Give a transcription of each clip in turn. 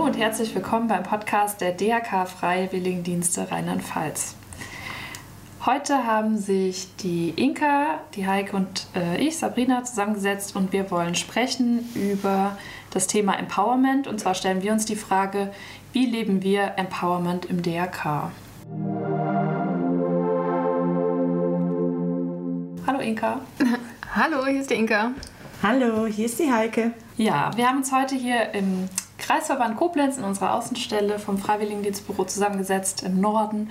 Hallo und herzlich willkommen beim Podcast der DRK Freiwilligendienste Rheinland-Pfalz. Heute haben sich die Inka, die Heike und äh, ich, Sabrina, zusammengesetzt und wir wollen sprechen über das Thema Empowerment. Und zwar stellen wir uns die Frage, wie leben wir Empowerment im DRK? Hallo Inka. Hallo, hier ist die Inka. Hallo, hier ist die Heike. Ja, wir haben uns heute hier im Kreisverband Koblenz in unserer Außenstelle vom Freiwilligendienstbüro zusammengesetzt im Norden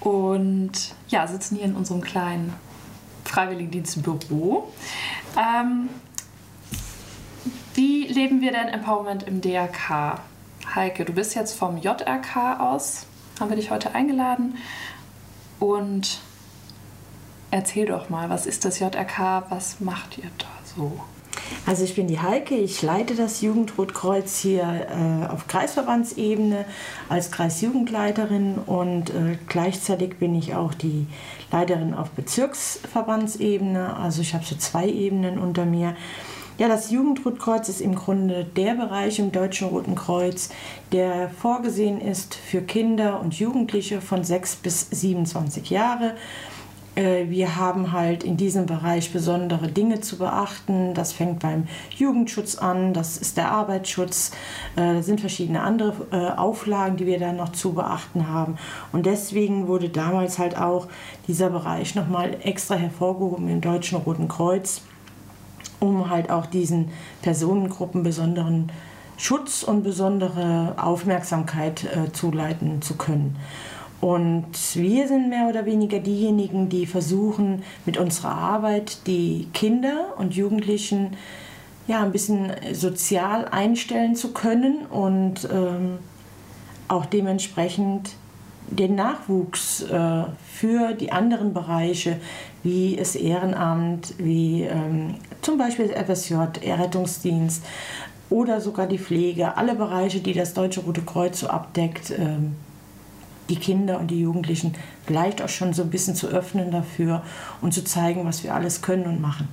und ja, sitzen hier in unserem kleinen Freiwilligendienstbüro. Ähm, wie leben wir denn Empowerment im DRK? Heike, du bist jetzt vom JRK aus, haben wir dich heute eingeladen und erzähl doch mal, was ist das JRK, was macht ihr da so? Also ich bin die Heike, ich leite das Jugendrotkreuz hier äh, auf Kreisverbandsebene als Kreisjugendleiterin und äh, gleichzeitig bin ich auch die Leiterin auf Bezirksverbandsebene. Also ich habe so zwei Ebenen unter mir. Ja, das Jugendrotkreuz ist im Grunde der Bereich im Deutschen Roten Kreuz, der vorgesehen ist für Kinder und Jugendliche von 6 bis 27 Jahre. Äh, wir haben halt in diesem Bereich besondere Dinge zu beachten. Das fängt beim Jugendschutz an, das ist der Arbeitsschutz, äh, da sind verschiedene andere äh, Auflagen, die wir da noch zu beachten haben. Und deswegen wurde damals halt auch dieser Bereich nochmal extra hervorgehoben im Deutschen Roten Kreuz, um halt auch diesen Personengruppen besonderen Schutz und besondere Aufmerksamkeit zuleiten zu können. Und wir sind mehr oder weniger diejenigen, die versuchen, mit unserer Arbeit die Kinder und Jugendlichen ja, ein bisschen sozial einstellen zu können und ähm, auch dementsprechend den Nachwuchs äh, für die anderen Bereiche, wie das Ehrenamt, wie ähm, zum Beispiel das FSJ, Rettungsdienst oder sogar die Pflege, alle Bereiche, die das Deutsche Rote Kreuz so abdeckt, ähm, die Kinder und die Jugendlichen vielleicht auch schon so ein bisschen zu öffnen dafür und zu zeigen, was wir alles können und machen.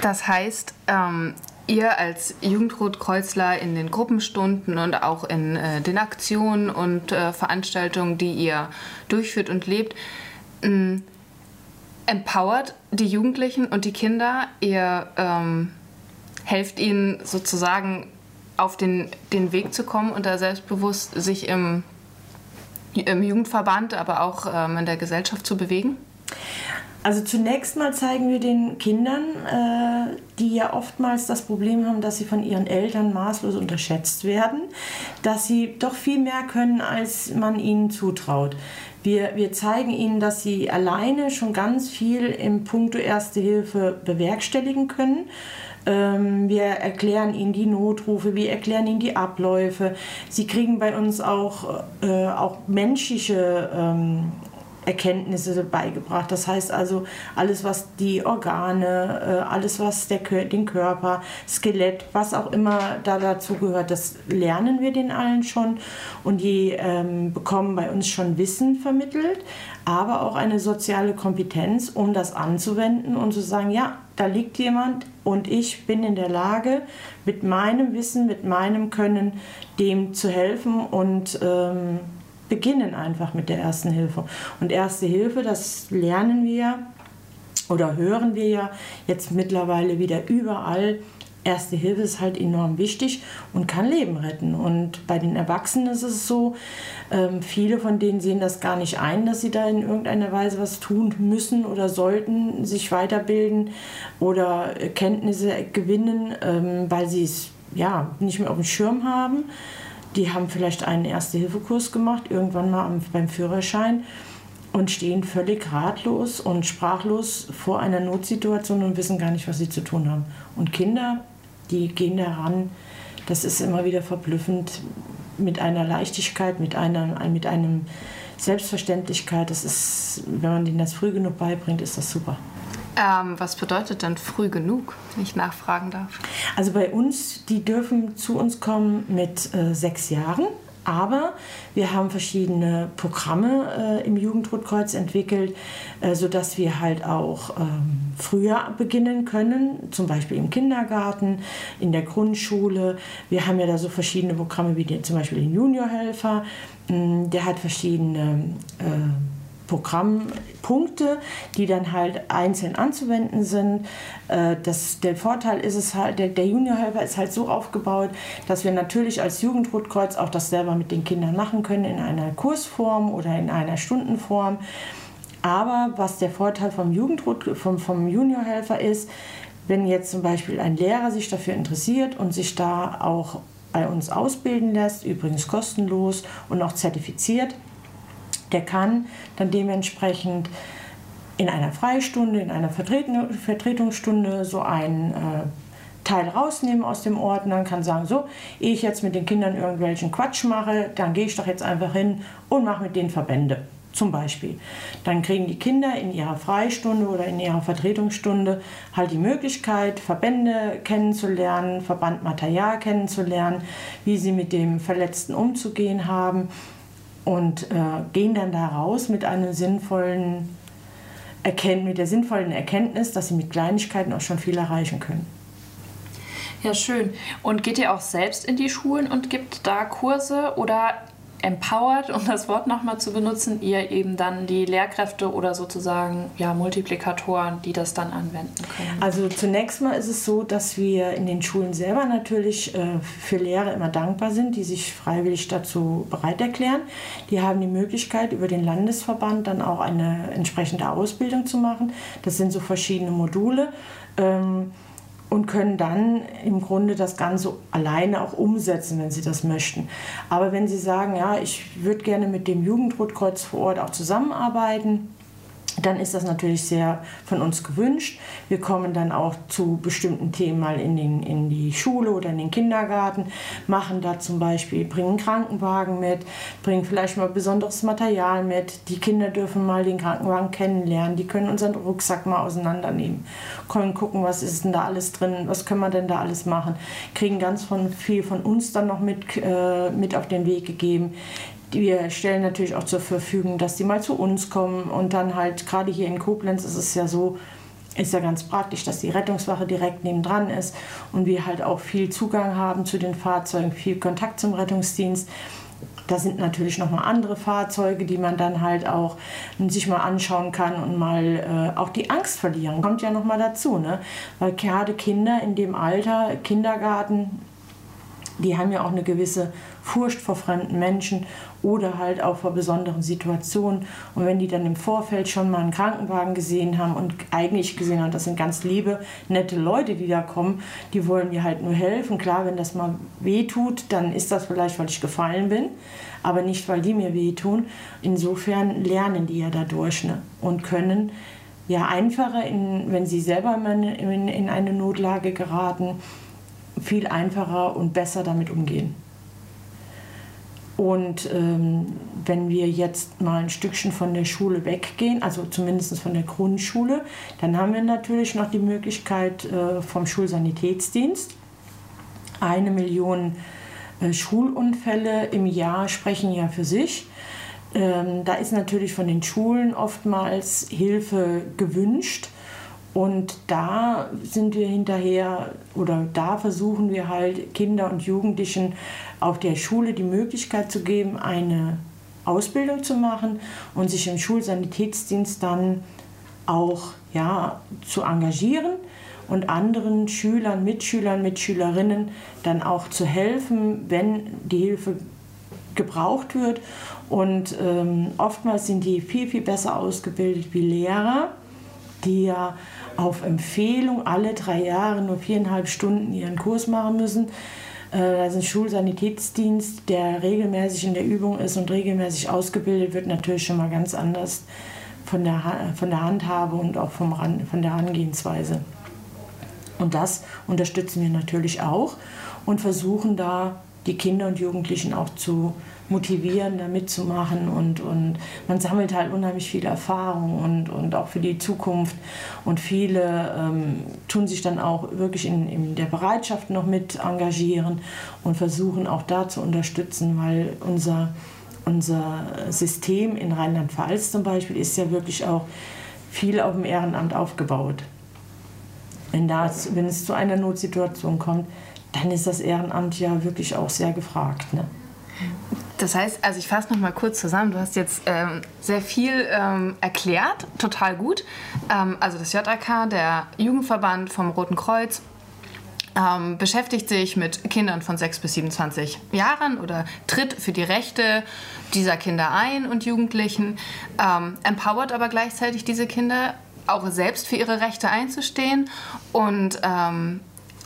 Das heißt, ähm, ihr als Jugendrotkreuzler in den Gruppenstunden und auch in äh, den Aktionen und äh, Veranstaltungen, die ihr durchführt und lebt, ähm, empowert die Jugendlichen und die Kinder. Ihr ähm, helft ihnen sozusagen auf den, den Weg zu kommen und da selbstbewusst sich im im Jugendverband, aber auch ähm, in der Gesellschaft zu bewegen? Also zunächst mal zeigen wir den Kindern, äh, die ja oftmals das Problem haben, dass sie von ihren Eltern maßlos unterschätzt werden, dass sie doch viel mehr können, als man ihnen zutraut. Wir, wir zeigen ihnen, dass sie alleine schon ganz viel im Punkto Erste Hilfe bewerkstelligen können ähm, wir erklären ihnen die Notrufe, wir erklären ihnen die Abläufe. Sie kriegen bei uns auch, äh, auch menschliche ähm, Erkenntnisse beigebracht. Das heißt also, alles, was die Organe, äh, alles, was der, den Körper, Skelett, was auch immer da dazu gehört, das lernen wir den allen schon. Und die ähm, bekommen bei uns schon Wissen vermittelt, aber auch eine soziale Kompetenz, um das anzuwenden und zu sagen, ja, da liegt jemand und ich bin in der Lage, mit meinem Wissen, mit meinem Können dem zu helfen und ähm, beginnen einfach mit der ersten Hilfe. Und erste Hilfe, das lernen wir oder hören wir ja jetzt mittlerweile wieder überall. Erste Hilfe ist halt enorm wichtig und kann Leben retten. Und bei den Erwachsenen ist es so, ähm, viele von denen sehen das gar nicht ein, dass sie da in irgendeiner Weise was tun müssen oder sollten, sich weiterbilden oder Kenntnisse gewinnen, ähm, weil sie es ja nicht mehr auf dem Schirm haben. Die haben vielleicht einen Erste-Hilfe-Kurs gemacht, irgendwann mal beim Führerschein und stehen völlig ratlos und sprachlos vor einer Notsituation und wissen gar nicht, was sie zu tun haben. Und Kinder, die gehen daran, das ist immer wieder verblüffend, mit einer Leichtigkeit, mit, einer, mit einem Selbstverständlichkeit. Das ist, wenn man denen das früh genug beibringt, ist das super. Ähm, was bedeutet denn früh genug, wenn ich nachfragen darf? Also bei uns, die dürfen zu uns kommen mit äh, sechs Jahren. Aber wir haben verschiedene Programme äh, im Jugendrotkreuz entwickelt, äh, sodass wir halt auch ähm, früher beginnen können, zum Beispiel im Kindergarten, in der Grundschule. Wir haben ja da so verschiedene Programme wie den, zum Beispiel den Juniorhelfer, mm, der hat verschiedene äh, Programmpunkte, die dann halt einzeln anzuwenden sind. Äh, das, der Vorteil ist es halt, der, der Juniorhelfer ist halt so aufgebaut, dass wir natürlich als Jugendrotkreuz auch das selber mit den Kindern machen können in einer Kursform oder in einer Stundenform. Aber was der Vorteil vom, vom, vom Juniorhelfer ist, wenn jetzt zum Beispiel ein Lehrer sich dafür interessiert und sich da auch bei uns ausbilden lässt, übrigens kostenlos und auch zertifiziert, der kann dann dementsprechend in einer Freistunde, in einer Vertretungsstunde so einen äh, Teil rausnehmen aus dem Ordner und kann sagen, so, ehe ich jetzt mit den Kindern irgendwelchen Quatsch mache, dann gehe ich doch jetzt einfach hin und mache mit denen Verbände. Zum Beispiel. Dann kriegen die Kinder in ihrer Freistunde oder in ihrer Vertretungsstunde halt die Möglichkeit, Verbände kennenzulernen, Verbandmaterial kennenzulernen, wie sie mit dem Verletzten umzugehen haben und äh, gehen dann da raus mit einem sinnvollen Erkennt, mit der sinnvollen Erkenntnis, dass sie mit Kleinigkeiten auch schon viel erreichen können. Ja, schön. Und geht ihr auch selbst in die Schulen und gibt da Kurse oder empowert, um das Wort nochmal zu benutzen, ihr eben dann die Lehrkräfte oder sozusagen ja, Multiplikatoren, die das dann anwenden können? Also zunächst mal ist es so, dass wir in den Schulen selber natürlich äh, für Lehrer immer dankbar sind, die sich freiwillig dazu bereit erklären. Die haben die Möglichkeit, über den Landesverband dann auch eine entsprechende Ausbildung zu machen. Das sind so verschiedene Module. Ähm, und können dann im Grunde das Ganze alleine auch umsetzen, wenn sie das möchten. Aber wenn sie sagen, ja, ich würde gerne mit dem Jugendrotkreuz vor Ort auch zusammenarbeiten, dann ist das natürlich sehr von uns gewünscht. Wir kommen dann auch zu bestimmten Themen mal in, den, in die Schule oder in den Kindergarten, machen da zum Beispiel, bringen Krankenwagen mit, bringen vielleicht mal besonderes Material mit. Die Kinder dürfen mal den Krankenwagen kennenlernen, die können unseren Rucksack mal auseinandernehmen, können gucken, was ist denn da alles drin, was können wir denn da alles machen, kriegen ganz von, viel von uns dann noch mit, äh, mit auf den Weg gegeben wir stellen natürlich auch zur Verfügung, dass die mal zu uns kommen und dann halt gerade hier in Koblenz ist es ja so, ist ja ganz praktisch, dass die Rettungswache direkt nebendran ist und wir halt auch viel Zugang haben zu den Fahrzeugen, viel Kontakt zum Rettungsdienst. Da sind natürlich noch mal andere Fahrzeuge, die man dann halt auch sich mal anschauen kann und mal äh, auch die Angst verlieren. Kommt ja noch mal dazu, ne? Weil gerade Kinder in dem Alter, Kindergarten, die haben ja auch eine gewisse Furcht vor fremden Menschen oder halt auch vor besonderen Situationen. Und wenn die dann im Vorfeld schon mal einen Krankenwagen gesehen haben und eigentlich gesehen haben, das sind ganz liebe, nette Leute, die da kommen, die wollen mir halt nur helfen. Klar, wenn das mal weh tut, dann ist das vielleicht, weil ich gefallen bin, aber nicht, weil die mir wehtun. Insofern lernen die ja dadurch ne? und können ja einfacher, in, wenn sie selber in, in eine Notlage geraten, viel einfacher und besser damit umgehen. Und ähm, wenn wir jetzt mal ein Stückchen von der Schule weggehen, also zumindest von der Grundschule, dann haben wir natürlich noch die Möglichkeit äh, vom Schulsanitätsdienst. Eine Million äh, Schulunfälle im Jahr sprechen ja für sich. Ähm, da ist natürlich von den Schulen oftmals Hilfe gewünscht. Und da sind wir hinterher oder da versuchen wir halt Kinder und Jugendlichen auf der Schule die Möglichkeit zu geben, eine Ausbildung zu machen und sich im Schulsanitätsdienst dann auch ja, zu engagieren und anderen Schülern, Mitschülern, Mitschülerinnen dann auch zu helfen, wenn die Hilfe gebraucht wird. Und ähm, oftmals sind die viel, viel besser ausgebildet wie Lehrer, die ja auf Empfehlung alle drei Jahre nur viereinhalb Stunden ihren Kurs machen müssen. Äh, also ein Schulsanitätsdienst, der regelmäßig in der Übung ist und regelmäßig ausgebildet wird, natürlich schon mal ganz anders von der, von der Handhabe und auch vom, von der Angehensweise. Und das unterstützen wir natürlich auch und versuchen da die Kinder und Jugendlichen auch zu motivieren, da mitzumachen und, und man sammelt halt unheimlich viel Erfahrung und, und auch für die Zukunft und viele ähm, tun sich dann auch wirklich in, in der Bereitschaft noch mit engagieren und versuchen auch da zu unterstützen, weil unser, unser System in Rheinland-Pfalz zum Beispiel ist ja wirklich auch viel auf dem Ehrenamt aufgebaut. Wenn, das, wenn es zu einer Notsituation kommt, dann ist das Ehrenamt ja wirklich auch sehr gefragt. Ne? Das heißt, also ich fasse noch mal kurz zusammen. Du hast jetzt ähm, sehr viel ähm, erklärt, total gut. Ähm, also das JAK, der Jugendverband vom Roten Kreuz, ähm, beschäftigt sich mit Kindern von 6 bis 27 Jahren oder tritt für die Rechte dieser Kinder ein und Jugendlichen, ähm, empowert aber gleichzeitig diese Kinder auch selbst für ihre Rechte einzustehen und ähm,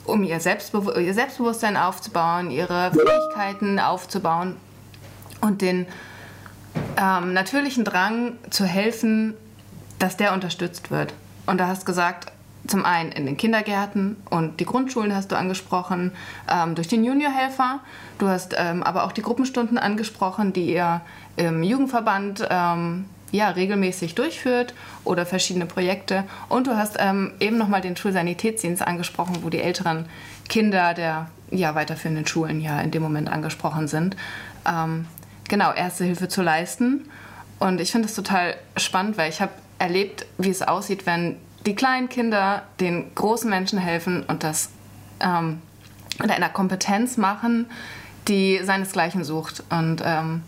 um ihr, Selbstbe ihr Selbstbewusstsein aufzubauen, ihre Fähigkeiten aufzubauen und den ähm, natürlichen Drang zu helfen, dass der unterstützt wird. Und da hast gesagt, zum einen in den Kindergärten und die Grundschulen hast du angesprochen, ähm, durch den Juniorhelfer. Du hast ähm, aber auch die Gruppenstunden angesprochen, die ihr im Jugendverband ähm, ja, regelmäßig durchführt oder verschiedene Projekte. Und du hast ähm, eben nochmal den Schulsanitätsdienst angesprochen, wo die älteren Kinder der ja, weiterführenden Schulen ja in dem Moment angesprochen sind. Ähm, genau, erste Hilfe zu leisten. Und ich finde es total spannend, weil ich habe erlebt, wie es aussieht, wenn die kleinen Kinder den großen Menschen helfen und das ähm, in einer Kompetenz machen, die seinesgleichen sucht. Und ähm,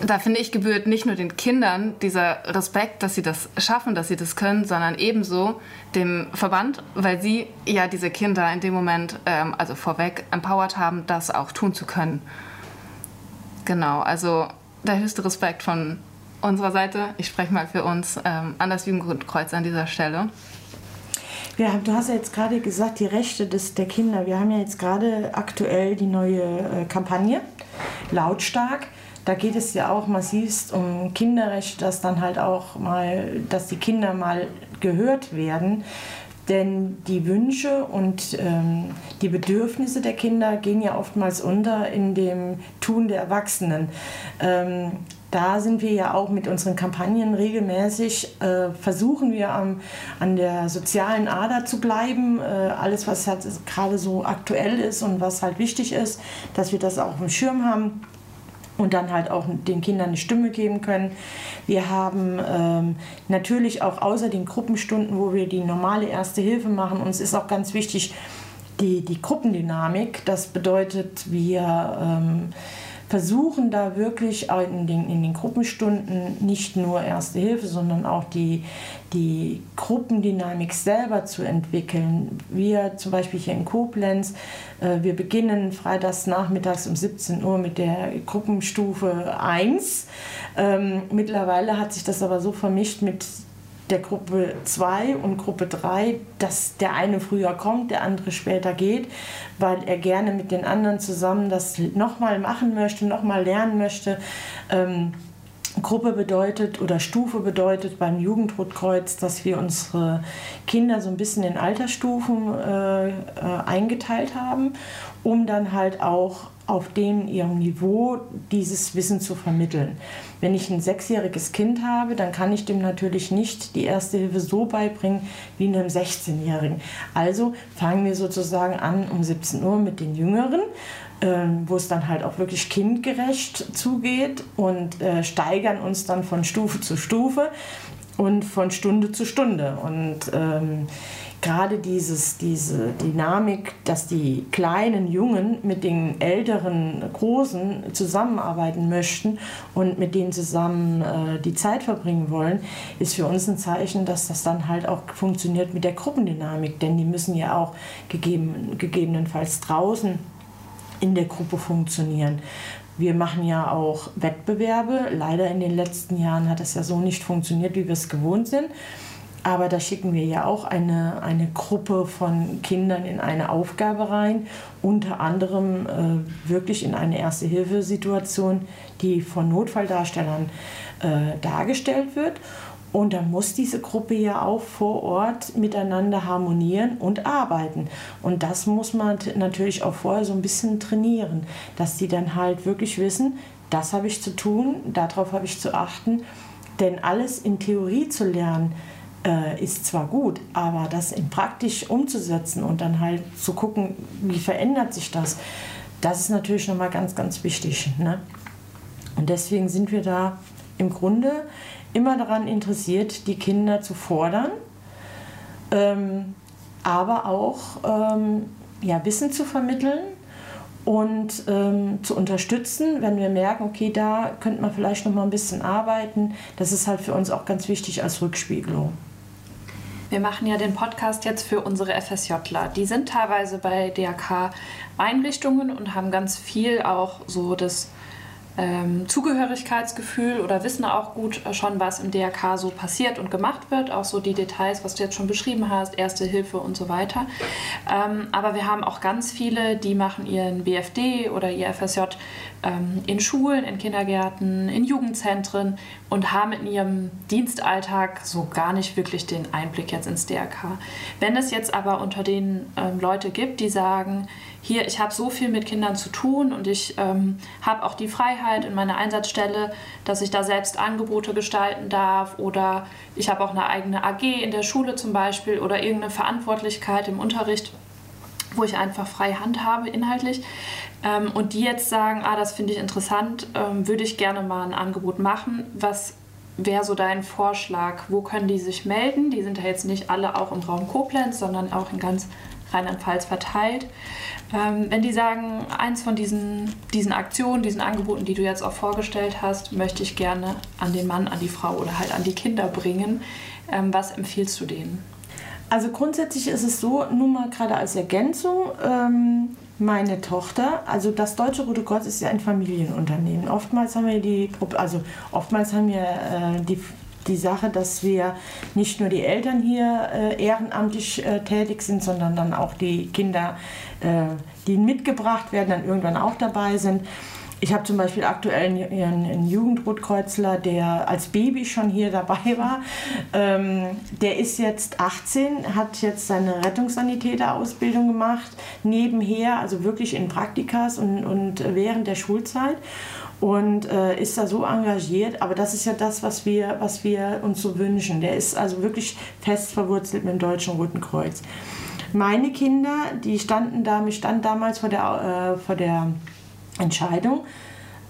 da finde ich, gebührt nicht nur den Kindern dieser Respekt, dass sie das schaffen, dass sie das können, sondern ebenso dem Verband, weil sie ja diese Kinder in dem Moment, ähm, also vorweg, empowered haben, das auch tun zu können. Genau, also der höchste Respekt von unserer Seite. Ich spreche mal für uns ähm, an das Jugendkreuz an dieser Stelle. Ja, du hast ja jetzt gerade gesagt, die Rechte des, der Kinder. Wir haben ja jetzt gerade aktuell die neue äh, Kampagne, Lautstark da geht es ja auch massivst um Kinderrechte, dass dann halt auch mal, dass die Kinder mal gehört werden. Denn die Wünsche und ähm, die Bedürfnisse der Kinder gehen ja oftmals unter in dem Tun der Erwachsenen. Ähm, da sind wir ja auch mit unseren Kampagnen regelmäßig, äh, versuchen wir am, an der sozialen Ader zu bleiben. Äh, alles, was halt gerade so aktuell ist und was halt wichtig ist, dass wir das auch im Schirm haben und dann halt auch den Kindern eine Stimme geben können. Wir haben ähm, natürlich auch außer den Gruppenstunden, wo wir die normale Erste Hilfe machen, uns ist auch ganz wichtig die, die Gruppendynamik. Das bedeutet, wir ähm, versuchen da wirklich in den, in den Gruppenstunden nicht nur Erste Hilfe, sondern auch die, die Gruppendynamik selber zu entwickeln. Wir zum Beispiel hier in Koblenz, äh, wir beginnen freitags nachmittags um 17 Uhr mit der Gruppenstufe 1. Ähm, mittlerweile hat sich das aber so vermischt mit der Gruppe 2 und Gruppe 3, dass der eine früher kommt, der andere später geht, weil er gerne mit den anderen zusammen das nochmal machen möchte, nochmal lernen möchte. Ähm, Gruppe bedeutet oder Stufe bedeutet beim Jugendrotkreuz, dass wir unsere Kinder so ein bisschen in Altersstufen äh, äh, eingeteilt haben, um dann halt auch auf dem ihrem Niveau dieses Wissen zu vermitteln. Wenn ich ein sechsjähriges Kind habe, dann kann ich dem natürlich nicht die erste Hilfe so beibringen wie einem 16-Jährigen. Also fangen wir sozusagen an um 17 Uhr mit den Jüngeren, äh, wo es dann halt auch wirklich kindgerecht zugeht und äh, steigern uns dann von Stufe zu Stufe und von Stunde zu Stunde. Und ähm, gerade dieses, diese Dynamik, dass die kleinen Jungen mit den älteren Großen zusammenarbeiten möchten und mit denen zusammen äh, die Zeit verbringen wollen, ist für uns ein Zeichen, dass das dann halt auch funktioniert mit der Gruppendynamik. Denn die müssen ja auch gegeben, gegebenenfalls draußen in der Gruppe funktionieren. Wir machen ja auch Wettbewerbe. Leider in den letzten Jahren hat es ja so nicht funktioniert, wie wir es gewohnt sind. Aber da schicken wir ja auch eine, eine Gruppe von Kindern in eine Aufgabe rein, unter anderem äh, wirklich in eine Erste-Hilfe-Situation, die von Notfalldarstellern äh, dargestellt wird. Und dann muss diese Gruppe ja auch vor Ort miteinander harmonieren und arbeiten. Und das muss man natürlich auch vorher so ein bisschen trainieren, dass die dann halt wirklich wissen, das habe ich zu tun, darauf habe ich zu achten. Denn alles in Theorie zu lernen, äh, ist zwar gut, aber das in praktisch umzusetzen und dann halt zu gucken, wie verändert sich das, das ist natürlich nochmal ganz, ganz wichtig. Ne? Und deswegen sind wir da im Grunde immer daran interessiert, die Kinder zu fordern, ähm, aber auch ähm, ja, Wissen zu vermitteln und ähm, zu unterstützen, wenn wir merken, okay, da könnte man vielleicht noch mal ein bisschen arbeiten. Das ist halt für uns auch ganz wichtig als Rückspiegelung. Wir machen ja den Podcast jetzt für unsere FSJler. Die sind teilweise bei DRK-Einrichtungen und haben ganz viel auch so das ähm, Zugehörigkeitsgefühl oder wissen auch gut schon, was im DRK so passiert und gemacht wird, auch so die Details, was du jetzt schon beschrieben hast, Erste Hilfe und so weiter. Ähm, aber wir haben auch ganz viele, die machen ihren BFD oder ihr FSJ ähm, in Schulen, in Kindergärten, in Jugendzentren und haben in ihrem Dienstalltag so gar nicht wirklich den Einblick jetzt ins DRK. Wenn es jetzt aber unter den ähm, Leute gibt, die sagen, hier, ich habe so viel mit Kindern zu tun und ich ähm, habe auch die Freiheit in meiner Einsatzstelle, dass ich da selbst Angebote gestalten darf oder ich habe auch eine eigene AG in der Schule zum Beispiel oder irgendeine Verantwortlichkeit im Unterricht, wo ich einfach freie Hand habe inhaltlich. Ähm, und die jetzt sagen, ah, das finde ich interessant, ähm, würde ich gerne mal ein Angebot machen. Was wäre so dein Vorschlag? Wo können die sich melden? Die sind ja jetzt nicht alle auch im Raum Koblenz, sondern auch in ganz Rheinland-Pfalz verteilt. Ähm, wenn die sagen, eins von diesen, diesen Aktionen, diesen Angeboten, die du jetzt auch vorgestellt hast, möchte ich gerne an den Mann, an die Frau oder halt an die Kinder bringen, ähm, was empfiehlst du denen? Also grundsätzlich ist es so, nur mal gerade als Ergänzung, ähm, meine Tochter, also das Deutsche Rote Kreuz ist ja ein Familienunternehmen. Oftmals haben wir die, also oftmals haben wir äh, die die Sache, dass wir nicht nur die Eltern hier äh, ehrenamtlich äh, tätig sind, sondern dann auch die Kinder, äh, die mitgebracht werden, dann irgendwann auch dabei sind. Ich habe zum Beispiel aktuell einen, Jugendrotkreuzler, der als Baby schon hier dabei war. Ähm, der ist jetzt 18, hat jetzt seine Rettungssanitäterausbildung gemacht, nebenher, also wirklich in Praktikas und, und während der Schulzeit und äh, ist da so engagiert. Aber das ist ja das, was wir, was wir uns so wünschen. Der ist also wirklich fest verwurzelt mit dem Deutschen Roten Kreuz. Meine Kinder, die standen da, mich stand damals vor der, äh, vor der Entscheidung,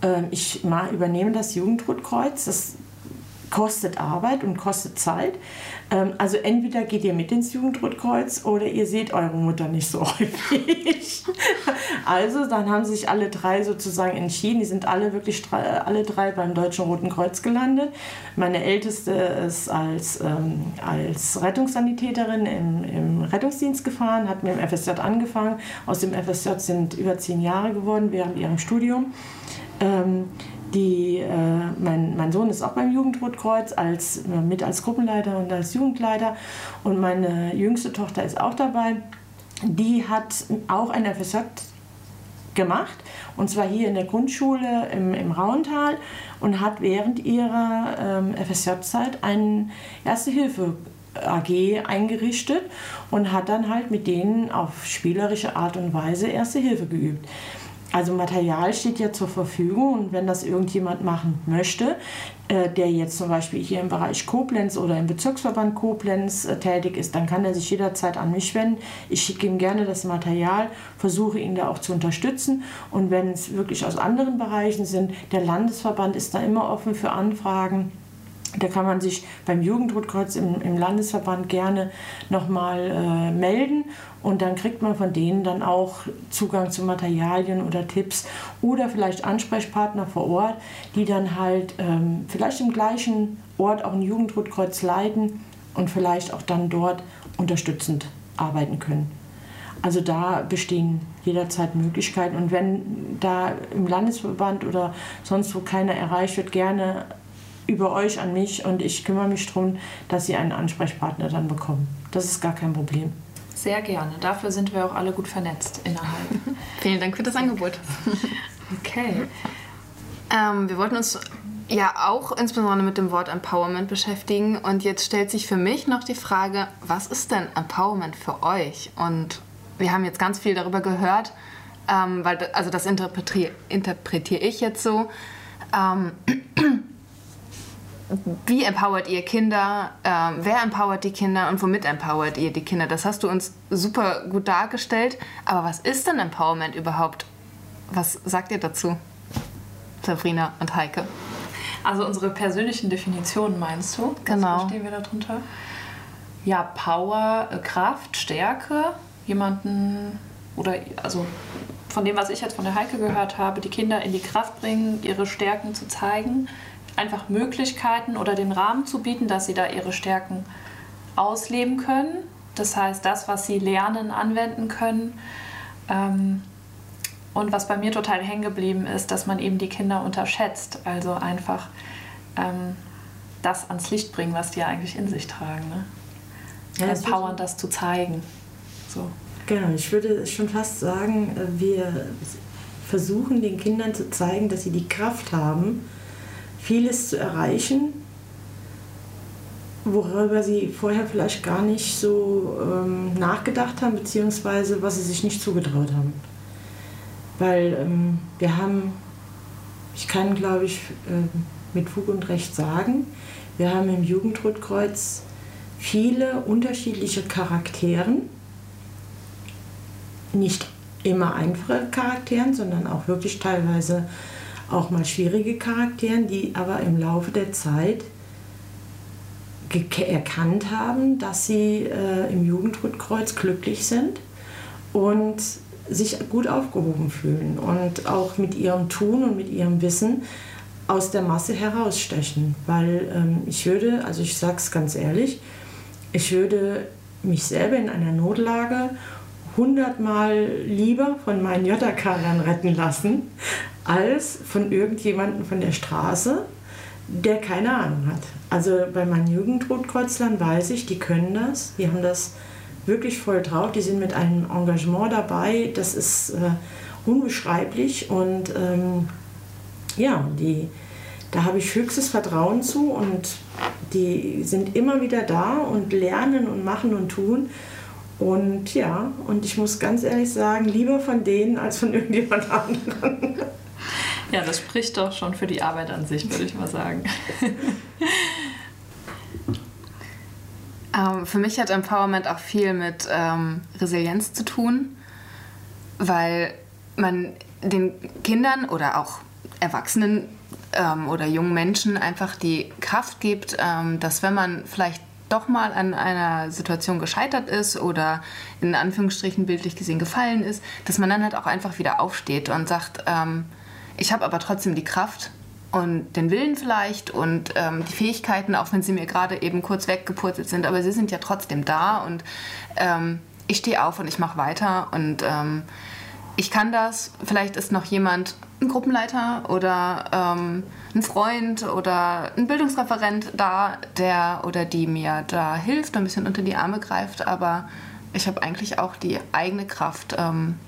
äh, ich übernehme das Jugendrotkreuz. Das kostet Arbeit und kostet Zeit. Ähm, also entweder geht ihr mit ins Jugendrotkreuz oder ihr seht eure Mutter nicht so häufig. also dann haben sich alle drei sozusagen entschieden. Die sind alle wirklich alle drei beim Deutschen Roten Kreuz gelandet. Meine älteste ist als, ähm, als Rettungssanitäterin im, im Rettungsdienst gefahren, hat mit dem FSJ angefangen. Aus dem FSJ sind über zehn Jahre geworden während ihrem Studium. Ähm, die, äh, mein, mein Sohn ist auch beim Jugendrotkreuz als, äh, mit als Gruppenleiter und als Jugendleiter und meine jüngste Tochter ist auch dabei. Die hat auch ein FSJ gemacht und zwar hier in der Grundschule im, im Rauental und hat während ihrer ähm, FSJ-Zeit eine Erste-Hilfe AG eingerichtet und hat dann halt mit denen auf spielerische Art und Weise Erste Hilfe geübt. Also Material steht ja zur Verfügung und wenn das irgendjemand machen möchte, äh, der jetzt zum Beispiel hier im Bereich Koblenz oder im Bezirksverband Koblenz äh, tätig ist, dann kann er sich jederzeit an mich wenden. Ich schicke ihm gerne das Material, versuche ihn da auch zu unterstützen und wenn es wirklich aus anderen Bereichen sind, der Landesverband ist da immer offen für Anfragen. Da kann man sich beim Jugendrotkreuz im, im Landesverband gerne nochmal äh, melden und dann kriegt man von denen dann auch Zugang zu Materialien oder Tipps oder vielleicht Ansprechpartner vor Ort, die dann halt ähm, vielleicht im gleichen Ort auch ein Jugendrotkreuz leiten und vielleicht auch dann dort unterstützend arbeiten können. Also da bestehen jederzeit Möglichkeiten und wenn da im Landesverband oder sonst wo keiner erreicht wird, gerne über euch an mich und ich kümmere mich darum, dass sie einen Ansprechpartner dann bekommen. Das ist gar kein Problem. Sehr gerne. Dafür sind wir auch alle gut vernetzt innerhalb. Vielen Dank für das Angebot. Okay. Ähm, wir wollten uns ja auch insbesondere mit dem Wort Empowerment beschäftigen. Und jetzt stellt sich für mich noch die Frage, was ist denn Empowerment für euch? Und wir haben jetzt ganz viel darüber gehört, ähm, weil also das interpretiere interpretier ich jetzt so. Ähm, wie empowert ihr Kinder? Ähm, wer empowert die Kinder und womit empowert ihr die Kinder? Das hast du uns super gut dargestellt. Aber was ist denn Empowerment überhaupt? Was sagt ihr dazu, Sabrina und Heike? Also unsere persönlichen Definitionen meinst du? Genau. Was verstehen wir darunter? Ja, Power, äh, Kraft, Stärke, jemanden oder also von dem, was ich jetzt von der Heike gehört habe, die Kinder in die Kraft bringen, ihre Stärken zu zeigen, einfach Möglichkeiten oder den Rahmen zu bieten, dass sie da ihre Stärken ausleben können. Das heißt, das, was sie lernen, anwenden können. Ähm, und was bei mir total hängen geblieben ist, dass man eben die Kinder unterschätzt. Also einfach ähm, das ans Licht bringen, was die ja eigentlich in sich tragen. Ne? Ja, Empowern, das zu zeigen. So. Genau, ich würde schon fast sagen, äh, wir versuchen den Kindern zu zeigen, dass sie die Kraft haben, vieles zu erreichen, worüber sie vorher vielleicht gar nicht so ähm, nachgedacht haben, beziehungsweise was sie sich nicht zugetraut haben. Weil ähm, wir haben, ich kann glaube ich äh, mit Fug und Recht sagen, wir haben im Jugendrotkreuz viele unterschiedliche Charakteren, nicht immer einfache Charakteren, sondern auch wirklich teilweise auch mal schwierige Charakteren, die aber im Laufe der Zeit erkannt haben, dass sie äh, im Jugendrotkreuz glücklich sind und sich gut aufgehoben fühlen und auch mit ihrem Tun und mit ihrem Wissen aus der Masse herausstechen. Weil ähm, ich würde, also ich sage es ganz ehrlich, ich würde mich selber in einer Notlage hundertmal lieber von meinen JK-Lern retten lassen, als von irgendjemandem von der Straße, der keine Ahnung hat. Also bei meinen Jugendrotkreuzlern weiß ich, die können das, die haben das wirklich voll drauf, die sind mit einem Engagement dabei, das ist äh, unbeschreiblich und ähm, ja, die, da habe ich höchstes Vertrauen zu und die sind immer wieder da und lernen und machen und tun. Und ja, und ich muss ganz ehrlich sagen, lieber von denen als von irgendjemand anderem. Ja, das spricht doch schon für die Arbeit an sich, würde ich mal sagen. Ähm, für mich hat Empowerment auch viel mit ähm, Resilienz zu tun, weil man den Kindern oder auch Erwachsenen ähm, oder jungen Menschen einfach die Kraft gibt, ähm, dass wenn man vielleicht doch mal an einer Situation gescheitert ist oder in Anführungsstrichen bildlich gesehen gefallen ist, dass man dann halt auch einfach wieder aufsteht und sagt, ähm, ich habe aber trotzdem die Kraft und den Willen vielleicht und ähm, die Fähigkeiten, auch wenn sie mir gerade eben kurz weggepurzelt sind, aber sie sind ja trotzdem da und ähm, ich stehe auf und ich mache weiter und ähm, ich kann das. Vielleicht ist noch jemand, ein Gruppenleiter oder ähm, ein Freund oder ein Bildungsreferent da, der oder die mir da hilft, ein bisschen unter die Arme greift, aber ich habe eigentlich auch die eigene Kraft, ähm,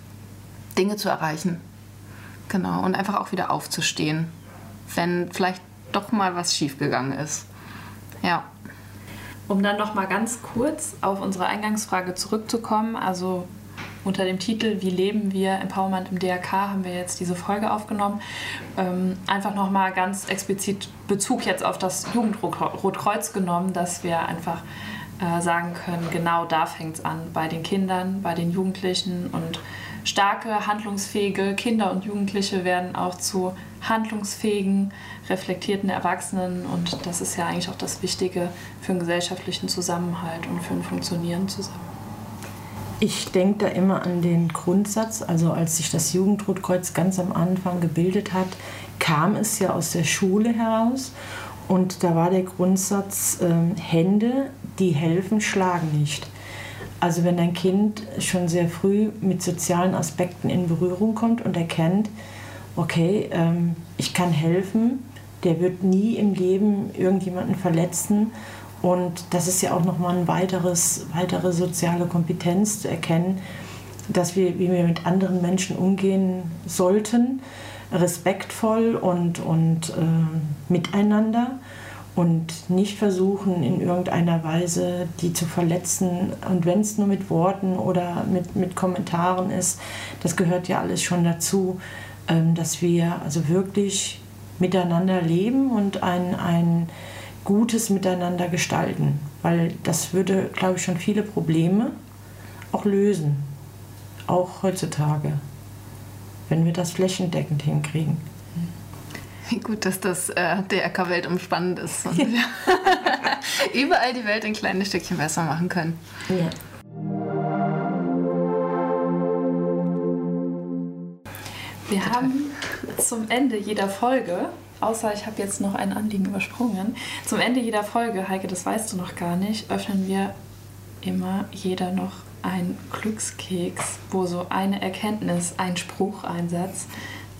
Dinge zu erreichen. Genau, und einfach auch wieder aufzustehen, wenn vielleicht doch mal was schiefgegangen ist. Ja. Um dann noch mal ganz kurz auf unsere Eingangsfrage zurückzukommen, also unter dem Titel Wie leben wir Empowerment im DRK haben wir jetzt diese Folge aufgenommen. Ähm, einfach noch mal ganz explizit Bezug jetzt auf das Jugendrotkreuz genommen, dass wir einfach äh, sagen können, genau da fängt es an, bei den Kindern, bei den Jugendlichen und starke, handlungsfähige Kinder und Jugendliche werden auch zu handlungsfähigen, reflektierten Erwachsenen und das ist ja eigentlich auch das Wichtige für einen gesellschaftlichen Zusammenhalt und für ein Funktionieren zusammen. Ich denke da immer an den Grundsatz, also als sich das Jugendrotkreuz ganz am Anfang gebildet hat, kam es ja aus der Schule heraus und da war der Grundsatz, äh, Hände, die helfen, schlagen nicht. Also wenn ein Kind schon sehr früh mit sozialen Aspekten in Berührung kommt und erkennt, okay, ähm, ich kann helfen, der wird nie im Leben irgendjemanden verletzen. Und das ist ja auch nochmal eine weiteres, weitere soziale Kompetenz zu erkennen, dass wir, wie wir mit anderen Menschen umgehen sollten, respektvoll und, und äh, miteinander und nicht versuchen, in irgendeiner Weise die zu verletzen. Und wenn es nur mit Worten oder mit, mit Kommentaren ist, das gehört ja alles schon dazu, ähm, dass wir also wirklich miteinander leben und ein, ein gutes Miteinander gestalten. Weil das würde, glaube ich, schon viele Probleme auch lösen. Auch heutzutage, wenn wir das flächendeckend hinkriegen. Wie gut, dass das äh, DRK weltumspannend ist und wir überall die Welt ein kleines Stückchen besser machen können. Ja. Wir Total. haben zum Ende jeder Folge, außer ich habe jetzt noch ein Anliegen übersprungen, zum Ende jeder Folge, Heike, das weißt du noch gar nicht, öffnen wir immer jeder noch einen Glückskeks, wo so eine Erkenntnis, ein Spruch, ein Satz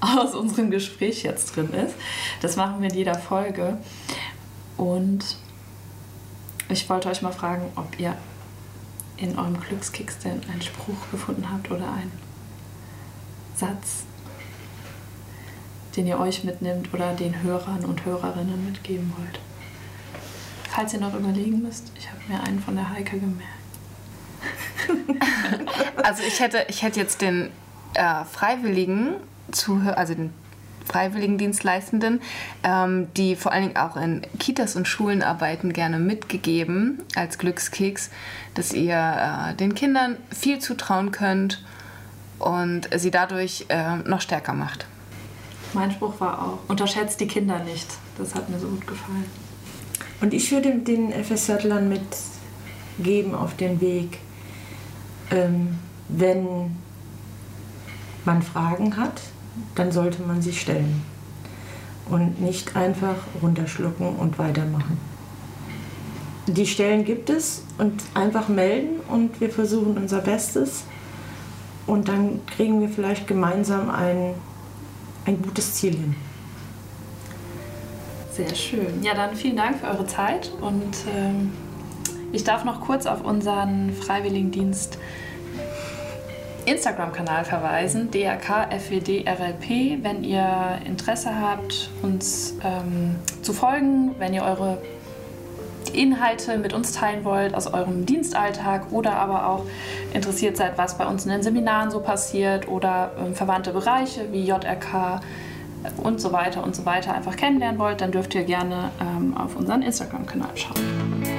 aus unserem Gespräch jetzt drin ist. Das machen wir in jeder Folge. Und ich wollte euch mal fragen, ob ihr in eurem Glückskeks denn einen Spruch gefunden habt oder einen Satz, den ihr euch mitnimmt oder den Hörern und Hörerinnen mitgeben wollt. Falls ihr noch überlegen müsst, ich habe mir einen von der Heike gemerkt. also ich hätte, ich hätte jetzt den äh, Freiwilligen Zuhörer, also den Freiwilligendienstleistenden, ähm, die vor allen Dingen auch in Kitas und Schulen arbeiten, gerne mitgegeben als Glückskeks, dass ihr äh, den Kindern viel zutrauen könnt und sie dadurch äh, noch stärker macht. Mein Spruch war auch, unterschätzt die Kinder nicht. Das hat mir so gut gefallen. Und ich würde den FSJlern mitgeben auf den Weg, ähm, wenn man Fragen hat, dann sollte man sie stellen und nicht einfach runterschlucken und weitermachen. Die Stellen gibt es und einfach melden und wir versuchen unser Bestes und dann kriegen wir vielleicht gemeinsam ein, ein gutes Ziel hin. Sehr schön. Ja, dann vielen Dank für eure Zeit und ähm, ich darf noch kurz auf unseren Freiwilligendienst Instagram-Kanal verweisen, DRK-FWD-RLP, wenn ihr Interesse habt, uns ähm, zu folgen, wenn ihr eure Inhalte mit uns teilen wollt aus eurem Dienstalltag oder aber auch interessiert seid, was bei uns in den Seminaren so passiert oder ähm, verwandte Bereiche wie JRK und so weiter und so weiter einfach kennenlernen wollt, dann dürft ihr gerne ähm, auf unseren Instagram-Kanal schauen.